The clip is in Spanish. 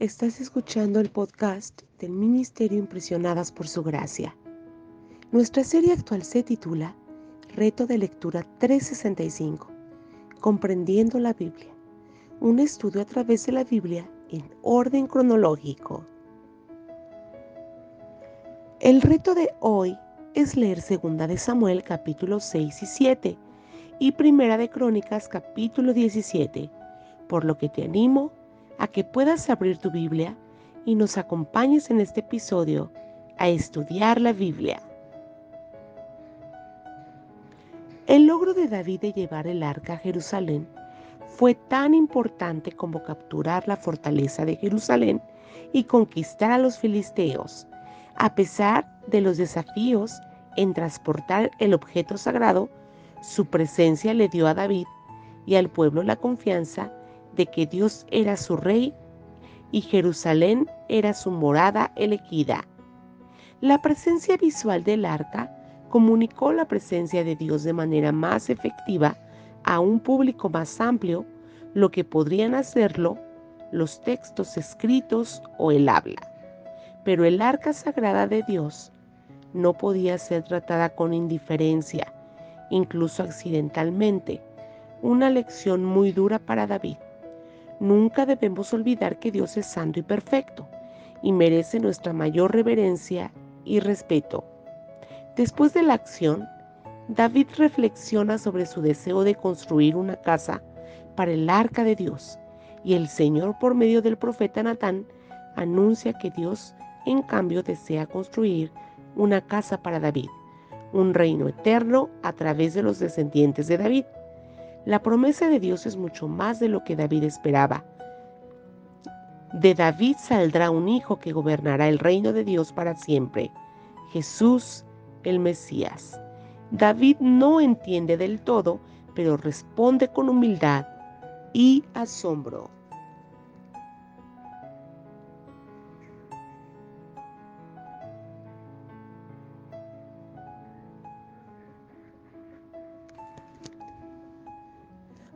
Estás escuchando el podcast del Ministerio Impresionadas por Su Gracia. Nuestra serie actual se titula Reto de Lectura 365, Comprendiendo la Biblia, un estudio a través de la Biblia en orden cronológico. El reto de hoy es leer 2 de Samuel capítulo 6 y 7 y Primera de Crónicas capítulo 17, por lo que te animo a que puedas abrir tu Biblia y nos acompañes en este episodio a estudiar la Biblia. El logro de David de llevar el arca a Jerusalén fue tan importante como capturar la fortaleza de Jerusalén y conquistar a los filisteos, a pesar de los desafíos en transportar el objeto sagrado, su presencia le dio a David y al pueblo la confianza de que Dios era su rey y Jerusalén era su morada elegida. La presencia visual del arca comunicó la presencia de Dios de manera más efectiva a un público más amplio, lo que podrían hacerlo los textos escritos o el habla. Pero el arca sagrada de Dios no podía ser tratada con indiferencia, incluso accidentalmente, una lección muy dura para David. Nunca debemos olvidar que Dios es santo y perfecto y merece nuestra mayor reverencia y respeto. Después de la acción, David reflexiona sobre su deseo de construir una casa para el arca de Dios y el Señor por medio del profeta Natán anuncia que Dios en cambio desea construir una casa para David, un reino eterno a través de los descendientes de David. La promesa de Dios es mucho más de lo que David esperaba. De David saldrá un hijo que gobernará el reino de Dios para siempre, Jesús el Mesías. David no entiende del todo, pero responde con humildad y asombro.